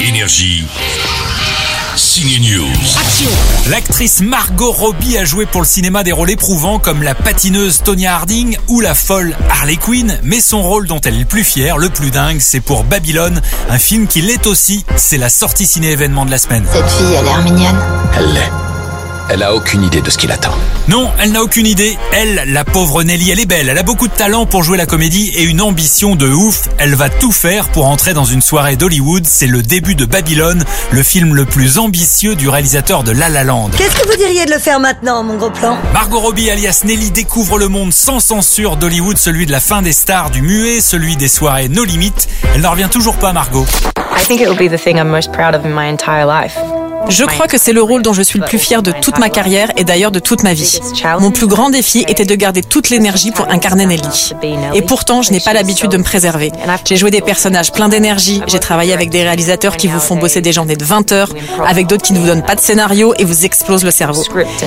Énergie. Signe News. L'actrice Margot Robbie a joué pour le cinéma des rôles éprouvants comme la patineuse Tonya Harding ou la folle Harley Quinn, mais son rôle dont elle est le plus fière, le plus dingue, c'est pour Babylone, un film qui l'est aussi, c'est la sortie ciné-événement de la semaine. Cette fille a l'air mignonne. Elle l'est. Elle a aucune idée de ce qui l'attend. Non, elle n'a aucune idée. Elle, la pauvre Nelly, elle est belle. Elle a beaucoup de talent pour jouer la comédie et une ambition de ouf. Elle va tout faire pour entrer dans une soirée d'Hollywood. C'est le début de Babylone, le film le plus ambitieux du réalisateur de La La Land. Qu'est-ce que vous diriez de le faire maintenant, mon gros plan? Margot Robbie alias Nelly découvre le monde sans censure d'Hollywood, celui de la fin des stars, du muet, celui des soirées no limites. Elle n'en revient toujours pas, Margot. I think it will be the thing I'm most proud of in my entire life. Je crois que c'est le rôle dont je suis le plus fier de toute ma carrière et d'ailleurs de toute ma vie. Mon plus grand défi était de garder toute l'énergie pour incarner Nelly. Et pourtant, je n'ai pas l'habitude de me préserver. J'ai joué des personnages pleins d'énergie, j'ai travaillé avec des réalisateurs qui vous font bosser des journées de 20 heures, avec d'autres qui ne vous donnent pas de scénario et vous explosent le cerveau.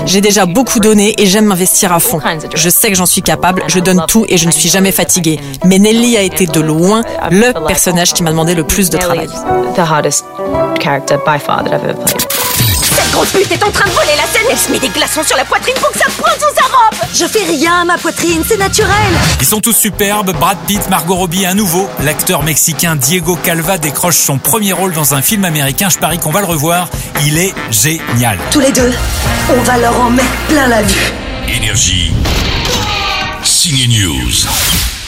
J'ai déjà beaucoup donné et j'aime m'investir à fond. Je sais que j'en suis capable, je donne tout et je ne suis jamais fatiguée. Mais Nelly a été de loin le personnage qui m'a demandé le plus de travail. Grosse pute est en train de voler la scène Elle se met des glaçons sur la poitrine pour que ça pointe sous sa robe Je fais rien à ma poitrine, c'est naturel Ils sont tous superbes. Brad Pitt, Margot Robbie, un nouveau. L'acteur mexicain Diego Calva décroche son premier rôle dans un film américain. Je parie qu'on va le revoir. Il est génial. Tous les deux, on va leur en mettre plein la vue Énergie. Signe News.